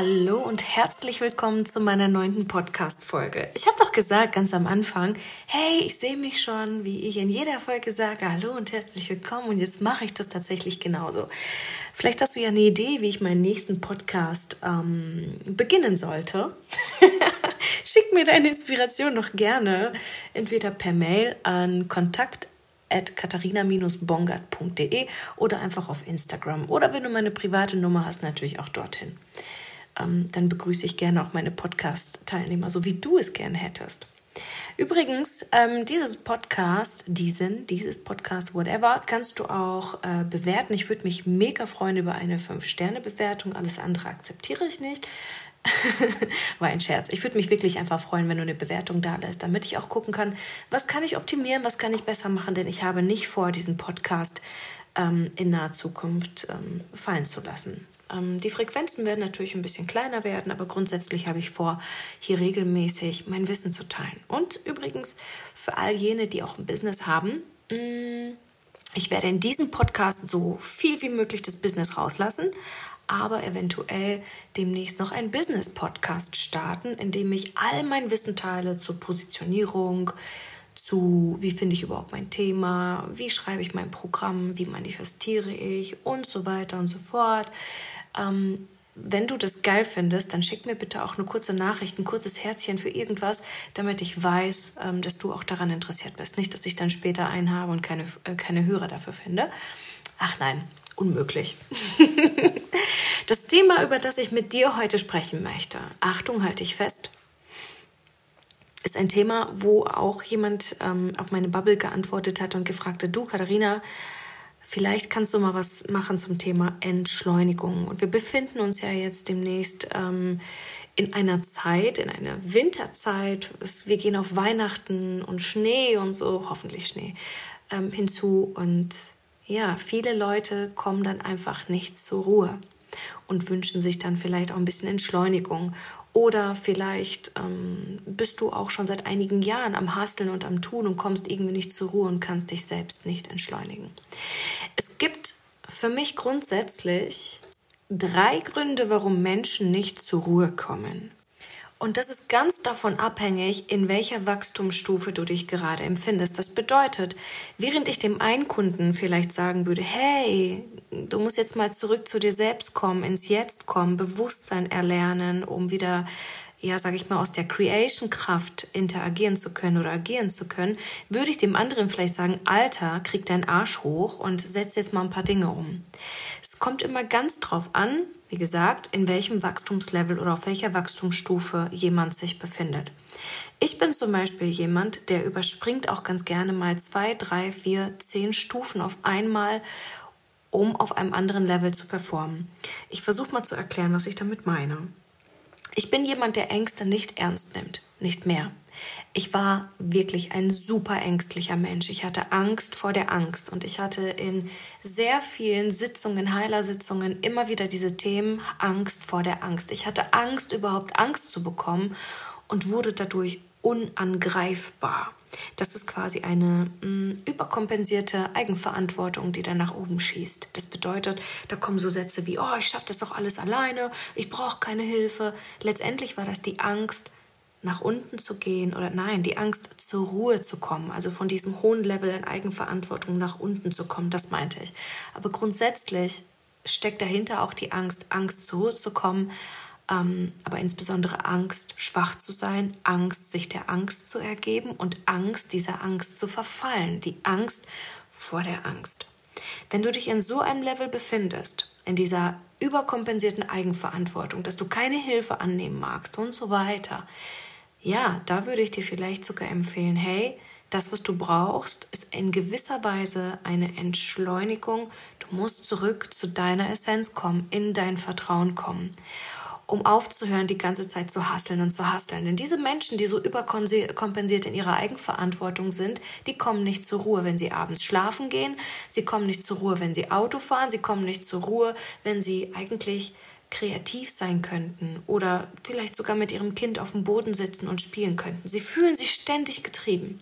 Hallo und herzlich willkommen zu meiner neunten Podcast-Folge. Ich habe doch gesagt ganz am Anfang, hey, ich sehe mich schon, wie ich in jeder Folge sage, hallo und herzlich willkommen und jetzt mache ich das tatsächlich genauso. Vielleicht hast du ja eine Idee, wie ich meinen nächsten Podcast ähm, beginnen sollte. Schick mir deine Inspiration noch gerne entweder per Mail an kontakt at katharina-bongard.de oder einfach auf Instagram. Oder wenn du meine private Nummer hast, natürlich auch dorthin. Ähm, dann begrüße ich gerne auch meine Podcast-Teilnehmer, so wie du es gerne hättest. Übrigens, ähm, dieses Podcast, diesen, dieses Podcast, whatever, kannst du auch äh, bewerten. Ich würde mich mega freuen über eine 5-Sterne-Bewertung. Alles andere akzeptiere ich nicht. War ein Scherz. Ich würde mich wirklich einfach freuen, wenn du eine Bewertung da lässt, damit ich auch gucken kann, was kann ich optimieren, was kann ich besser machen, denn ich habe nicht vor, diesen Podcast ähm, in naher Zukunft ähm, fallen zu lassen. Ähm, die Frequenzen werden natürlich ein bisschen kleiner werden, aber grundsätzlich habe ich vor, hier regelmäßig mein Wissen zu teilen. Und übrigens für all jene, die auch ein Business haben, mh, mm, ich werde in diesem Podcast so viel wie möglich das Business rauslassen, aber eventuell demnächst noch einen Business-Podcast starten, in dem ich all mein Wissen teile zur Positionierung, zu wie finde ich überhaupt mein Thema, wie schreibe ich mein Programm, wie manifestiere ich und so weiter und so fort. Ähm, wenn du das geil findest, dann schick mir bitte auch eine kurze Nachricht, ein kurzes Herzchen für irgendwas, damit ich weiß, ähm, dass du auch daran interessiert bist. Nicht, dass ich dann später einen habe und keine, äh, keine Hörer dafür finde. Ach nein, unmöglich. das Thema, über das ich mit dir heute sprechen möchte, Achtung, halte ich fest, ist ein Thema, wo auch jemand ähm, auf meine Bubble geantwortet hat und gefragt hat, du Katharina, vielleicht kannst du mal was machen zum Thema Entschleunigung. Und wir befinden uns ja jetzt demnächst ähm, in einer Zeit, in einer Winterzeit. Wir gehen auf Weihnachten und Schnee und so, hoffentlich Schnee, ähm, hinzu. Und ja, viele Leute kommen dann einfach nicht zur Ruhe und wünschen sich dann vielleicht auch ein bisschen Entschleunigung. Oder vielleicht ähm, bist du auch schon seit einigen Jahren am Hasteln und am Tun und kommst irgendwie nicht zur Ruhe und kannst dich selbst nicht entschleunigen. Es gibt für mich grundsätzlich drei Gründe, warum Menschen nicht zur Ruhe kommen. Und das ist ganz davon abhängig, in welcher Wachstumsstufe du dich gerade empfindest. Das bedeutet, während ich dem einen Kunden vielleicht sagen würde, hey, du musst jetzt mal zurück zu dir selbst kommen, ins Jetzt kommen, Bewusstsein erlernen, um wieder ja, sage ich mal, aus der Creation-Kraft interagieren zu können oder agieren zu können, würde ich dem anderen vielleicht sagen, Alter, krieg deinen Arsch hoch und setz jetzt mal ein paar Dinge um. Es kommt immer ganz drauf an, wie gesagt, in welchem Wachstumslevel oder auf welcher Wachstumsstufe jemand sich befindet. Ich bin zum Beispiel jemand, der überspringt auch ganz gerne mal zwei, drei, vier, zehn Stufen auf einmal, um auf einem anderen Level zu performen. Ich versuche mal zu erklären, was ich damit meine. Ich bin jemand, der Ängste nicht ernst nimmt, nicht mehr. Ich war wirklich ein super ängstlicher Mensch. Ich hatte Angst vor der Angst und ich hatte in sehr vielen Sitzungen, Heilersitzungen immer wieder diese Themen Angst vor der Angst. Ich hatte Angst, überhaupt Angst zu bekommen und wurde dadurch unangreifbar. Das ist quasi eine mh, mm, überkompensierte Eigenverantwortung, die dann nach oben schießt. Das bedeutet, da kommen so Sätze wie, oh, ich schaffe das doch alles alleine, ich brauche keine Hilfe. Letztendlich war das die Angst, nach unten zu gehen oder nein, die Angst zur Ruhe zu kommen, also von diesem hohen Level an Eigenverantwortung nach unten zu kommen, das meinte ich. Aber grundsätzlich steckt dahinter auch die Angst, Angst zur Ruhe zu kommen, ähm, aber insbesondere Angst, schwach zu sein, Angst, sich der Angst zu ergeben und Angst, dieser Angst zu verfallen, die Angst vor der Angst. Wenn du dich in so einem Level befindest, in dieser überkompensierten Eigenverantwortung, dass du keine Hilfe annehmen magst und so weiter, ja, da würde ich dir vielleicht sogar empfehlen, hey, das, was du brauchst, ist in gewisser Weise eine Entschleunigung. Du musst zurück zu deiner Essenz kommen, in dein Vertrauen kommen um aufzuhören, die ganze Zeit zu hasseln und zu hasseln. Denn diese Menschen, die so überkompensiert in ihrer Eigenverantwortung sind, die kommen nicht zur Ruhe, wenn sie abends schlafen gehen. Sie kommen nicht zur Ruhe, wenn sie Auto fahren. Sie kommen nicht zur Ruhe, wenn sie eigentlich kreativ sein könnten oder vielleicht sogar mit ihrem Kind auf dem Boden sitzen und spielen könnten. Sie fühlen sich ständig getrieben.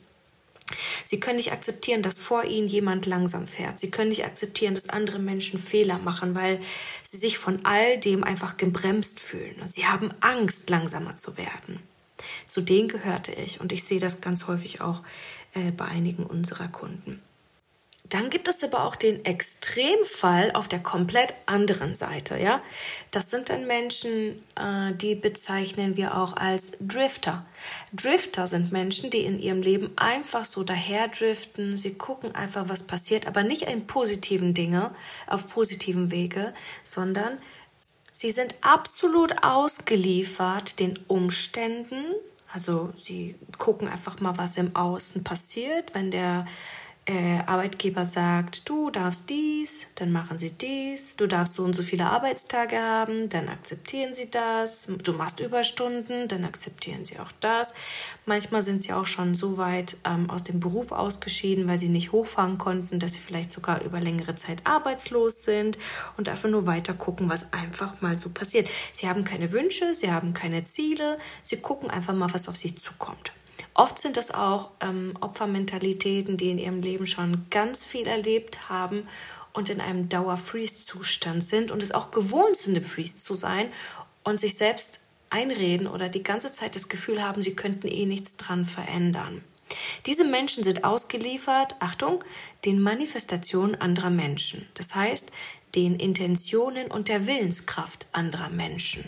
Sie können nicht akzeptieren, dass vor ihnen jemand langsam fährt. Sie können nicht akzeptieren, dass andere Menschen Fehler machen, weil sie sich von all dem einfach gebremst fühlen. Und sie haben Angst, langsamer zu werden. Zu denen gehörte ich und ich sehe das ganz häufig auch äh, bei einigen unserer Kunden. Dann gibt es aber auch den Extremfall auf der komplett anderen Seite, ja. Das sind dann Menschen, äh, die bezeichnen wir auch als Drifter. Drifter sind Menschen, die in ihrem Leben einfach so daherdriften. Sie gucken einfach, was passiert, aber nicht in positiven Dinge, auf positiven Wege, sondern sie sind absolut ausgeliefert den Umständen. Also sie gucken einfach mal, was im Außen passiert, wenn der äh, Arbeitgeber sagt, du darfst dies, dann machen sie dies, du darfst so und so viele Arbeitstage haben, dann akzeptieren sie das, du machst Überstunden, dann akzeptieren sie auch das. Manchmal sind sie auch schon so weit ähm, aus dem Beruf ausgeschieden, weil sie nicht hochfahren konnten, dass sie vielleicht sogar über längere Zeit arbeitslos sind und einfach nur weiter gucken, was einfach mal so passiert. Sie haben keine Wünsche, sie haben keine Ziele, sie gucken einfach mal, was auf sie zukommt. Oft sind es auch ähm, Opfermentalitäten, die in ihrem Leben schon ganz viel erlebt haben und in einem Dauer-Freeze-Zustand sind und es auch gewohnt sind, im Freeze zu sein und sich selbst einreden oder die ganze Zeit das Gefühl haben, sie könnten eh nichts dran verändern. Diese Menschen sind ausgeliefert, Achtung, den Manifestationen anderer Menschen. Das heißt, den Intentionen und der Willenskraft anderer Menschen.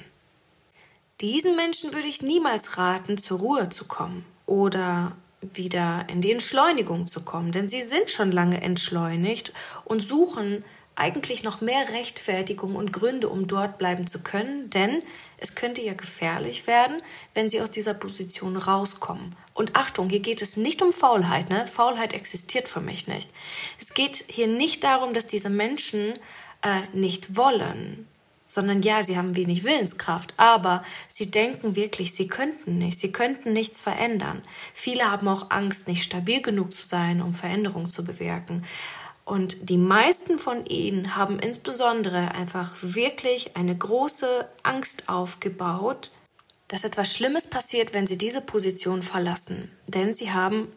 Diesen Menschen würde ich niemals raten, zur Ruhe zu kommen oder wieder in die Entschleunigung zu kommen, denn sie sind schon lange entschleunigt und suchen eigentlich noch mehr Rechtfertigung und Gründe, um dort bleiben zu können, denn es könnte ja gefährlich werden, wenn sie aus dieser Position rauskommen. Und Achtung, hier geht es nicht um Faulheit, ne? Faulheit existiert für mich nicht. Es geht hier nicht darum, dass diese Menschen äh, nicht wollen, sondern ja, sie haben wenig Willenskraft, aber sie denken wirklich, sie könnten nicht, sie könnten nichts verändern. Viele haben auch Angst, nicht stabil genug zu sein, um Veränderungen zu bewirken. Und die meisten von ihnen haben insbesondere einfach wirklich eine große Angst aufgebaut, dass etwas Schlimmes passiert, wenn sie diese Position verlassen. Denn sie haben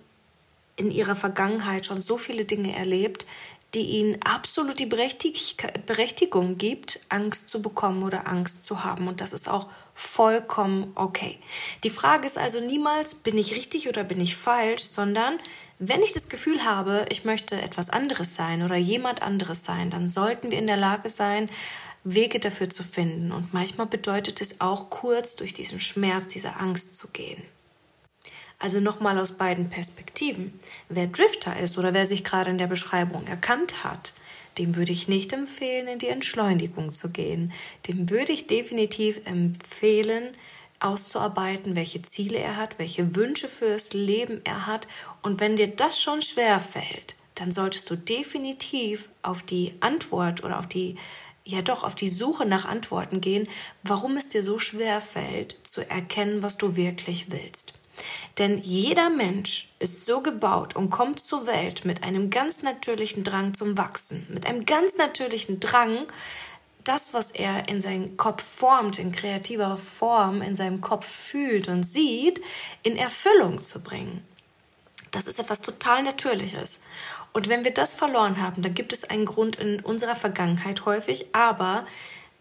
in ihrer Vergangenheit schon so viele Dinge erlebt, die ihnen absolut die Berechtigung gibt, Angst zu bekommen oder Angst zu haben. Und das ist auch vollkommen okay. Die Frage ist also niemals, bin ich richtig oder bin ich falsch, sondern wenn ich das Gefühl habe, ich möchte etwas anderes sein oder jemand anderes sein, dann sollten wir in der Lage sein, Wege dafür zu finden. Und manchmal bedeutet es auch kurz durch diesen Schmerz, diese Angst zu gehen. Also nochmal aus beiden Perspektiven. Wer Drifter ist oder wer sich gerade in der Beschreibung erkannt hat, dem würde ich nicht empfehlen, in die Entschleunigung zu gehen. Dem würde ich definitiv empfehlen, auszuarbeiten, welche Ziele er hat, welche Wünsche fürs Leben er hat. Und wenn dir das schon schwer fällt, dann solltest du definitiv auf die Antwort oder auf die ja doch auf die Suche nach Antworten gehen, warum es dir so schwer fällt, zu erkennen, was du wirklich willst. Denn jeder Mensch ist so gebaut und kommt zur Welt mit einem ganz natürlichen Drang zum Wachsen, mit einem ganz natürlichen Drang, das, was er in seinen Kopf formt, in kreativer Form, in seinem Kopf fühlt und sieht, in Erfüllung zu bringen. Das ist etwas total Natürliches. Und wenn wir das verloren haben, dann gibt es einen Grund in unserer Vergangenheit häufig, aber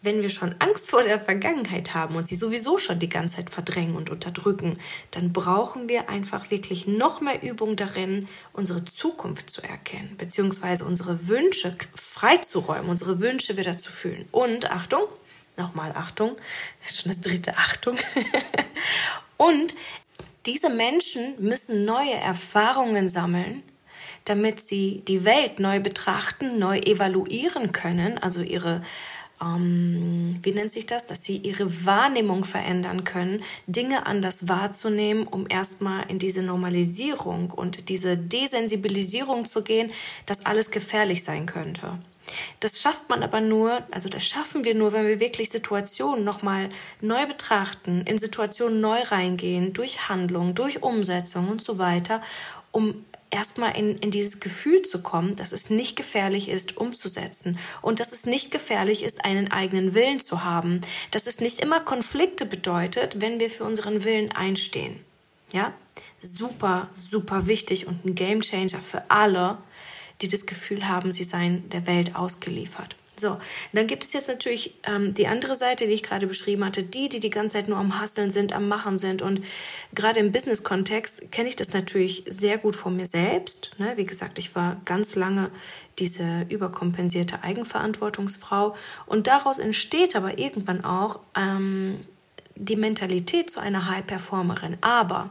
wenn wir schon Angst vor der Vergangenheit haben und sie sowieso schon die ganze Zeit verdrängen und unterdrücken, dann brauchen wir einfach wirklich noch mehr Übung darin, unsere Zukunft zu erkennen, beziehungsweise unsere Wünsche freizuräumen, unsere Wünsche wieder zu fühlen. Und Achtung, nochmal Achtung, das ist schon das dritte Achtung. und diese Menschen müssen neue Erfahrungen sammeln, damit sie die Welt neu betrachten, neu evaluieren können, also ihre ähm, wie nennt sich das, dass sie ihre Wahrnehmung verändern können, Dinge anders wahrzunehmen, um erstmal in diese Normalisierung und diese Desensibilisierung zu gehen, dass alles gefährlich sein könnte. Das schafft man aber nur, also das schaffen wir nur, wenn wir wirklich Situationen nochmal neu betrachten, in Situationen neu reingehen, durch Handlung, durch Umsetzung und so weiter, um erstmal in, in dieses Gefühl zu kommen, dass es nicht gefährlich ist, umzusetzen und dass es nicht gefährlich ist, einen eigenen Willen zu haben, dass es nicht immer Konflikte bedeutet, wenn wir für unseren Willen einstehen. Ja? super, super wichtig und ein Gamechanger für alle, die das Gefühl haben, sie seien der Welt ausgeliefert. So, dann gibt es jetzt natürlich ähm, die andere Seite, die ich gerade beschrieben hatte, die, die die ganze Zeit nur am Hasseln sind, am Machen sind. Und gerade im Business-Kontext kenne ich das natürlich sehr gut von mir selbst. Ne? Wie gesagt, ich war ganz lange diese überkompensierte Eigenverantwortungsfrau. Und daraus entsteht aber irgendwann auch ähm, die Mentalität zu einer High-Performerin. Aber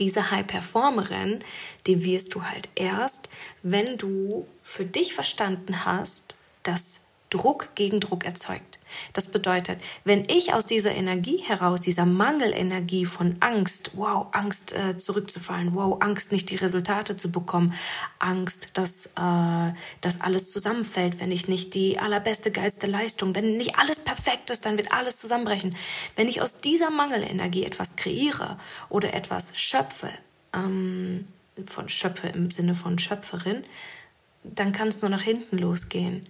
diese High-Performerin, die wirst du halt erst, wenn du für dich verstanden hast, dass Druck gegen Druck erzeugt. Das bedeutet, wenn ich aus dieser Energie heraus, dieser Mangelenergie von Angst, wow, Angst äh, zurückzufallen, wow, Angst nicht die Resultate zu bekommen, Angst, dass äh, das alles zusammenfällt, wenn ich nicht die allerbeste, geilste Leistung, wenn nicht alles perfekt ist, dann wird alles zusammenbrechen. Wenn ich aus dieser Mangelenergie etwas kreiere oder etwas schöpfe, ähm, von Schöpfe im Sinne von Schöpferin, dann kann es nur nach hinten losgehen,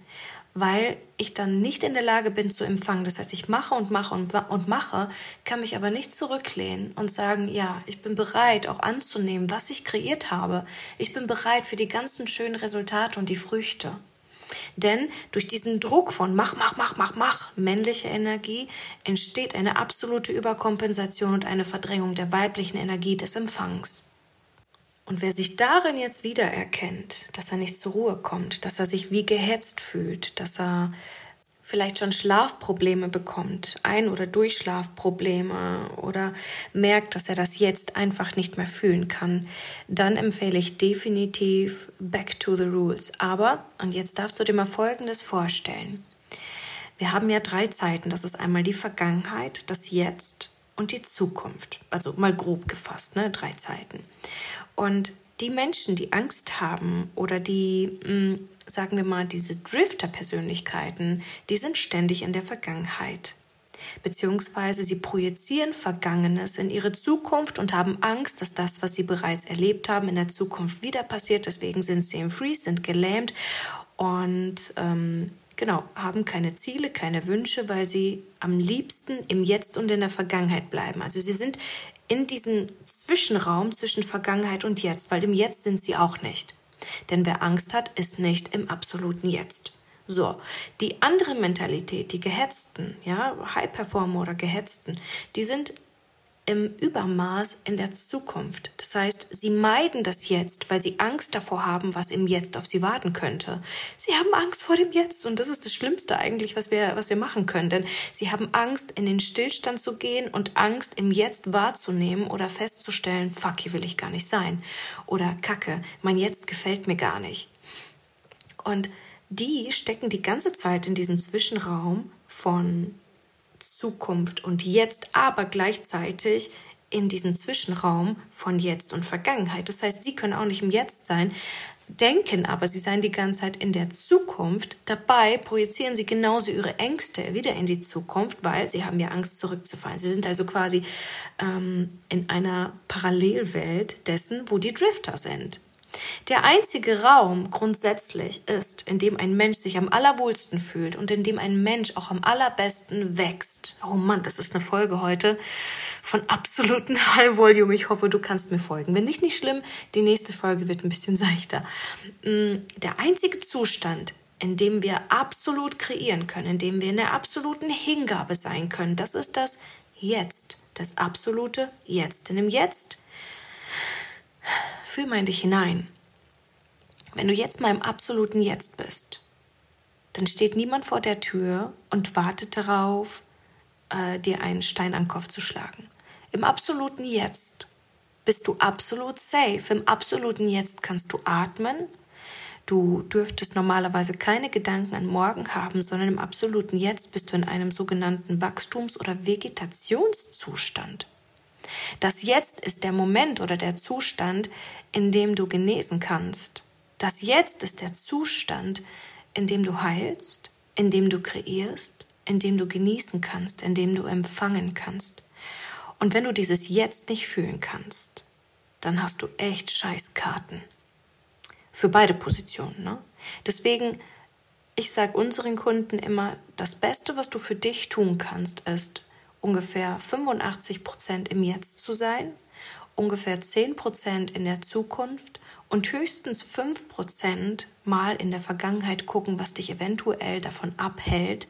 weil ich dann nicht in der Lage bin zu empfangen. Das heißt, ich mache und mache und, und mache, kann mich aber nicht zurücklehnen und sagen, ja, ich bin bereit auch anzunehmen, was ich kreiert habe. Ich bin bereit für die ganzen schönen Resultate und die Früchte. Denn durch diesen Druck von mach, mach, mach, mach, mach, männliche Energie, entsteht eine absolute Überkompensation und eine Verdrängung der weiblichen Energie des Empfangs. Und wer sich darin jetzt wiedererkennt, dass er nicht zur Ruhe kommt, dass er sich wie gehetzt fühlt, dass er vielleicht schon Schlafprobleme bekommt, Ein- oder Durchschlafprobleme oder merkt, dass er das jetzt einfach nicht mehr fühlen kann, dann empfehle ich definitiv Back to the Rules. Aber, und jetzt darfst du dir mal Folgendes vorstellen. Wir haben ja drei Zeiten. Das ist einmal die Vergangenheit, das Jetzt und die Zukunft. Also mal grob gefasst, ne? drei Zeiten. Und die Menschen, die Angst haben oder die, mh, hm, sagen wir mal, diese Drifter-Persönlichkeiten, die sind ständig in der Vergangenheit. Beziehungsweise sie projizieren Vergangenes in ihre Zukunft und haben Angst, dass das, was sie bereits erlebt haben, in der Zukunft wieder passiert. Deswegen sind sie im Freeze, sind gelähmt und ähm, genau, haben keine Ziele, keine Wünsche, weil sie am liebsten im Jetzt und in der Vergangenheit bleiben. Also sie sind in diesem Zwischenraum zwischen Vergangenheit und Jetzt, weil im Jetzt sind sie auch nicht. Denn wer Angst hat, ist nicht im absoluten Jetzt. So, die andere Mentalität, die Gehetzten, ja, High Performer oder Gehetzten, die sind im Übermaß in der Zukunft. Das heißt, sie meiden das Jetzt, weil sie Angst davor haben, was im Jetzt auf sie warten könnte. Sie haben Angst vor dem Jetzt und das ist das Schlimmste eigentlich, was wir, was wir machen können. Denn sie haben Angst, in den Stillstand zu gehen und Angst, im Jetzt wahrzunehmen oder festzustellen, fuck, hier will ich gar nicht sein. Oder Kacke, mein Jetzt gefällt mir gar nicht. Und die stecken die ganze Zeit in diesem Zwischenraum von Zukunft und Jetzt, aber gleichzeitig in diesem Zwischenraum von Jetzt und Vergangenheit. Das heißt, sie können auch nicht im Jetzt sein, denken aber, sie seien die ganze Zeit in der Zukunft. Dabei projizieren sie genauso ihre Ängste wieder in die Zukunft, weil sie haben ja Angst zurückzufallen. Sie sind also quasi ähm, in einer Parallelwelt dessen, wo die Drifter sind. Der einzige Raum grundsätzlich ist, in dem ein Mensch sich am allerwohlsten fühlt und in dem ein Mensch auch am allerbesten wächst. Oh Mann, das ist eine Folge heute von absoluten High Volume. Ich hoffe, du kannst mir folgen. Wenn nicht, nicht schlimm. Die nächste Folge wird ein bisschen seichter. Mm, der einzige Zustand, in dem wir absolut kreieren können, in dem wir in der absoluten Hingabe sein können, das ist das Jetzt. Das absolute Jetzt. Denn im Jetzt Fühl mal in dich hinein. Wenn du jetzt mal im absoluten Jetzt bist, dann steht niemand vor der Tür und wartet darauf, äh, dir einen Stein an den Kopf zu schlagen. Im absoluten Jetzt bist du absolut safe. Im absoluten Jetzt kannst du atmen. Du dürftest normalerweise keine Gedanken an morgen haben, sondern im absoluten Jetzt bist du in einem sogenannten Wachstums- oder Vegetationszustand. Das Jetzt ist der Moment oder der Zustand, in dem du genesen kannst. Das Jetzt ist der Zustand, in dem du heilst, in dem du kreierst, in dem du genießen kannst, in dem du empfangen kannst. Und wenn du dieses Jetzt nicht fühlen kannst, dann hast du echt Scheißkarten. Für beide Positionen. Ne? Deswegen, ich sage unseren Kunden immer, das Beste, was du für dich tun kannst, ist, ungefähr 85 Prozent im Jetzt zu sein ungefähr 10% in der Zukunft und höchstens 5% mal in der Vergangenheit gucken, was dich eventuell davon abhält,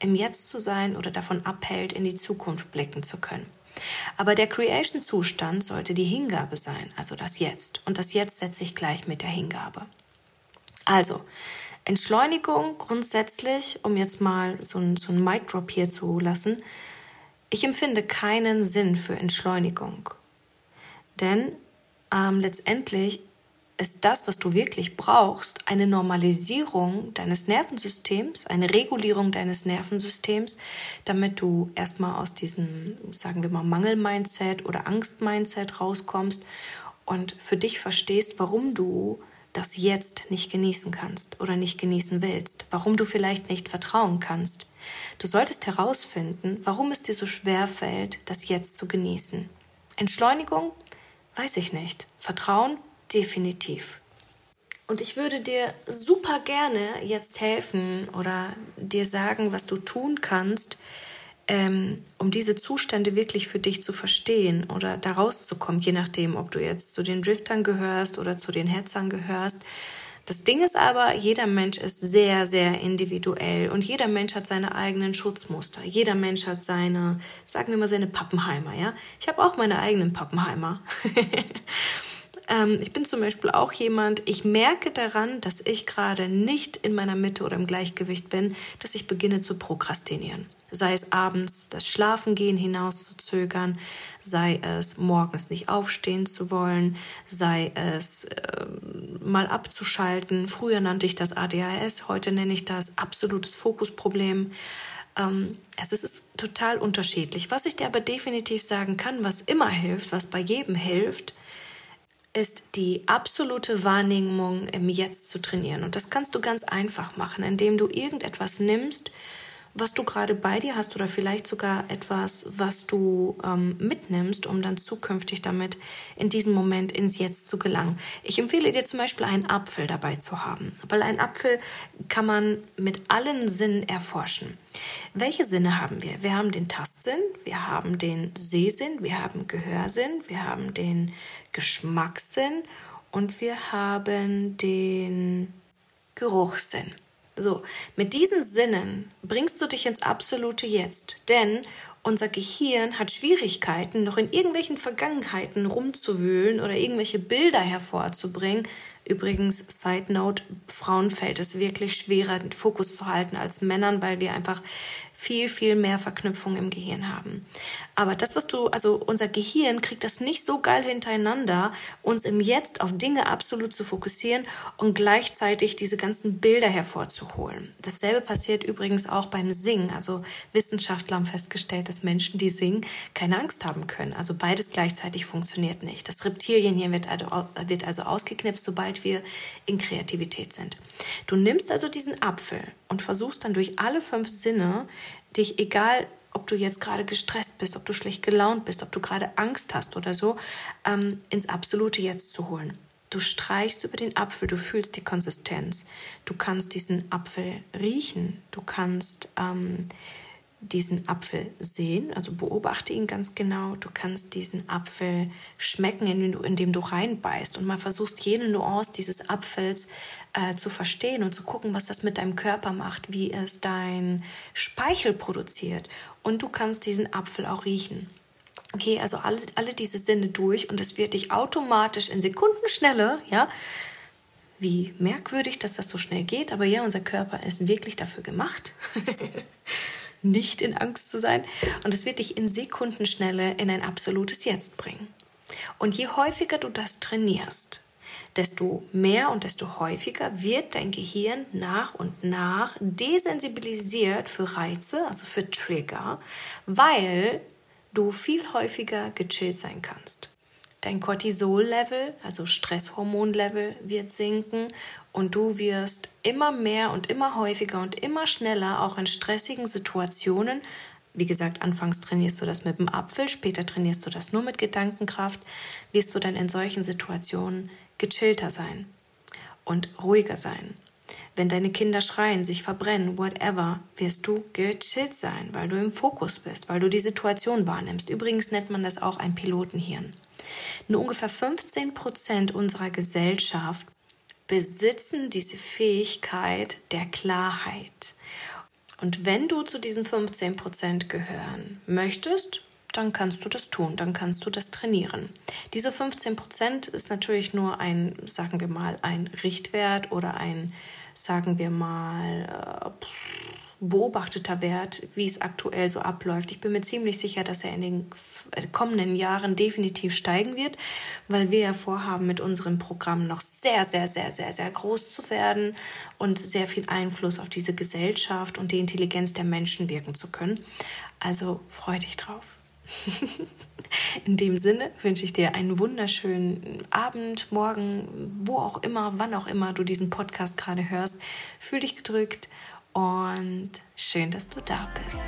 im Jetzt zu sein oder davon abhält, in die Zukunft blicken zu können. Aber der Creation-Zustand sollte die Hingabe sein, also das Jetzt. Und das Jetzt setze ich gleich mit der Hingabe. Also, Entschleunigung grundsätzlich, um jetzt mal so ein, so ein Mic-Drop hier zu lassen, ich empfinde keinen Sinn für Entschleunigung. Denn ähm, letztendlich ist das, was du wirklich brauchst, eine Normalisierung deines Nervensystems, eine Regulierung deines Nervensystems, damit du erstmal aus diesem, sagen wir mal, Mangel-Mindset oder Angst-Mindset rauskommst und für dich verstehst, warum du das jetzt nicht genießen kannst oder nicht genießen willst, warum du vielleicht nicht vertrauen kannst. Du solltest herausfinden, warum es dir so schwer fällt, das jetzt zu genießen. Entschleunigung? Weiß ich nicht. Vertrauen? Definitiv. Und ich würde dir super gerne jetzt helfen oder dir sagen, was du tun kannst, ähm, um diese Zustände wirklich für dich zu verstehen oder da rauszukommen, je nachdem, ob du jetzt zu den Driftern gehörst oder zu den Hetzern gehörst. Das Ding ist aber, jeder Mensch ist sehr, sehr individuell und jeder Mensch hat seine eigenen Schutzmuster. Jeder Mensch hat seine, sagen wir mal, seine Pappenheimer, ja. Ich habe auch meine eigenen Pappenheimer. ähm, ich bin zum Beispiel auch jemand, ich merke daran, dass ich gerade nicht in meiner Mitte oder im Gleichgewicht bin, dass ich beginne zu prokrastinieren sei es abends das Schlafengehen hinauszuzögern, sei es morgens nicht aufstehen zu wollen, sei es äh, mal abzuschalten. Früher nannte ich das ADHS, heute nenne ich das absolutes Fokusproblem. Ähm, also es ist total unterschiedlich. Was ich dir aber definitiv sagen kann, was immer hilft, was bei jedem hilft, ist die absolute Wahrnehmung im Jetzt zu trainieren. Und das kannst du ganz einfach machen, indem du irgendetwas nimmst, was du gerade bei dir hast oder vielleicht sogar etwas, was du ähm, mitnimmst, um dann zukünftig damit in diesem Moment ins Jetzt zu gelangen. Ich empfehle dir zum Beispiel einen Apfel dabei zu haben, weil ein Apfel kann man mit allen Sinnen erforschen. Welche Sinne haben wir? Wir haben den Tastsinn, wir haben den Sehsinn, wir haben Gehörsinn, wir haben den Geschmackssinn und wir haben den Geruchssinn. So, mit diesen Sinnen bringst du dich ins absolute Jetzt, denn unser Gehirn hat Schwierigkeiten, noch in irgendwelchen Vergangenheiten rumzuwühlen oder irgendwelche Bilder hervorzubringen. Übrigens, Side Note, Frauen fällt es wirklich schwerer, den Fokus zu halten als Männern, weil wir einfach viel, viel mehr Verknüpfung im Gehirn haben. Aber das, was du, also unser Gehirn kriegt das nicht so geil hintereinander, uns im Jetzt auf Dinge absolut zu fokussieren und gleichzeitig diese ganzen Bilder hervorzuholen. Dasselbe passiert übrigens auch beim Singen. Also Wissenschaftler haben festgestellt, dass Menschen, die singen, keine Angst haben können. Also beides gleichzeitig funktioniert nicht. Das Reptilienhirn wird also, wird also ausgeknipst, sobald wir in Kreativität sind. Du nimmst also diesen Apfel und versuchst dann durch alle fünf Sinne dich, egal ob du jetzt gerade gestresst bist, ob du schlecht gelaunt bist, ob du gerade Angst hast oder so, ähm, ins absolute Jetzt zu holen. Du streichst über den Apfel, du fühlst die Konsistenz. Du kannst diesen Apfel riechen. Du kannst ähm, diesen Apfel sehen, also beobachte ihn ganz genau. Du kannst diesen Apfel schmecken, indem du, reinbeißt und mal versuchst, jede Nuance dieses Apfels äh, zu verstehen und zu gucken, was das mit deinem Körper macht, wie es dein Speichel produziert. Und du kannst diesen Apfel auch riechen. Okay, also alle, alle diese Sinne durch und es wird dich automatisch in Sekundenschnelle, ja, wie merkwürdig, dass das so schnell geht, aber ja, unser Körper ist wirklich dafür gemacht. nicht in Angst zu sein. Und es wird dich in Sekundenschnelle in ein absolutes Jetzt bringen. Und je häufiger du das trainierst, desto mehr und desto häufiger wird dein Gehirn nach und nach desensibilisiert für Reize, also für Trigger, weil du viel häufiger gechillt sein kannst. Dein Cortisol-Level, also Stresshormon-Level, wird sinken und du wirst immer mehr und immer häufiger und immer schneller auch in stressigen Situationen, wie gesagt, anfangs trainierst du das mit dem Apfel, später trainierst du das nur mit Gedankenkraft, wirst du dann in solchen Situationen gechillter sein und ruhiger sein. Wenn deine Kinder schreien, sich verbrennen, whatever, wirst du gechillt sein, weil du im Fokus bist, weil du die Situation wahrnimmst. Übrigens nennt man das auch ein Pilotenhirn. Nur ungefähr 15 Prozent unserer Gesellschaft besitzen diese Fähigkeit der Klarheit. Und wenn du zu diesen 15 Prozent gehören möchtest, dann kannst du das tun, dann kannst du das trainieren. Diese 15 Prozent ist natürlich nur ein, sagen wir mal, ein Richtwert oder ein, sagen wir mal, äh, beobachteter Wert, wie es aktuell so abläuft. Ich bin mir ziemlich sicher, dass er in den kommenden Jahren definitiv steigen wird, weil wir ja vorhaben, mit unserem Programm noch sehr, sehr, sehr, sehr, sehr groß zu werden und sehr viel Einfluss auf diese Gesellschaft und die Intelligenz der Menschen wirken zu können. Also freu dich drauf. In dem Sinne wünsche ich dir einen wunderschönen Abend, Morgen, wo auch immer, wann auch immer du diesen Podcast gerade hörst. Fühl dich gedrückt und schön, dass du da bist.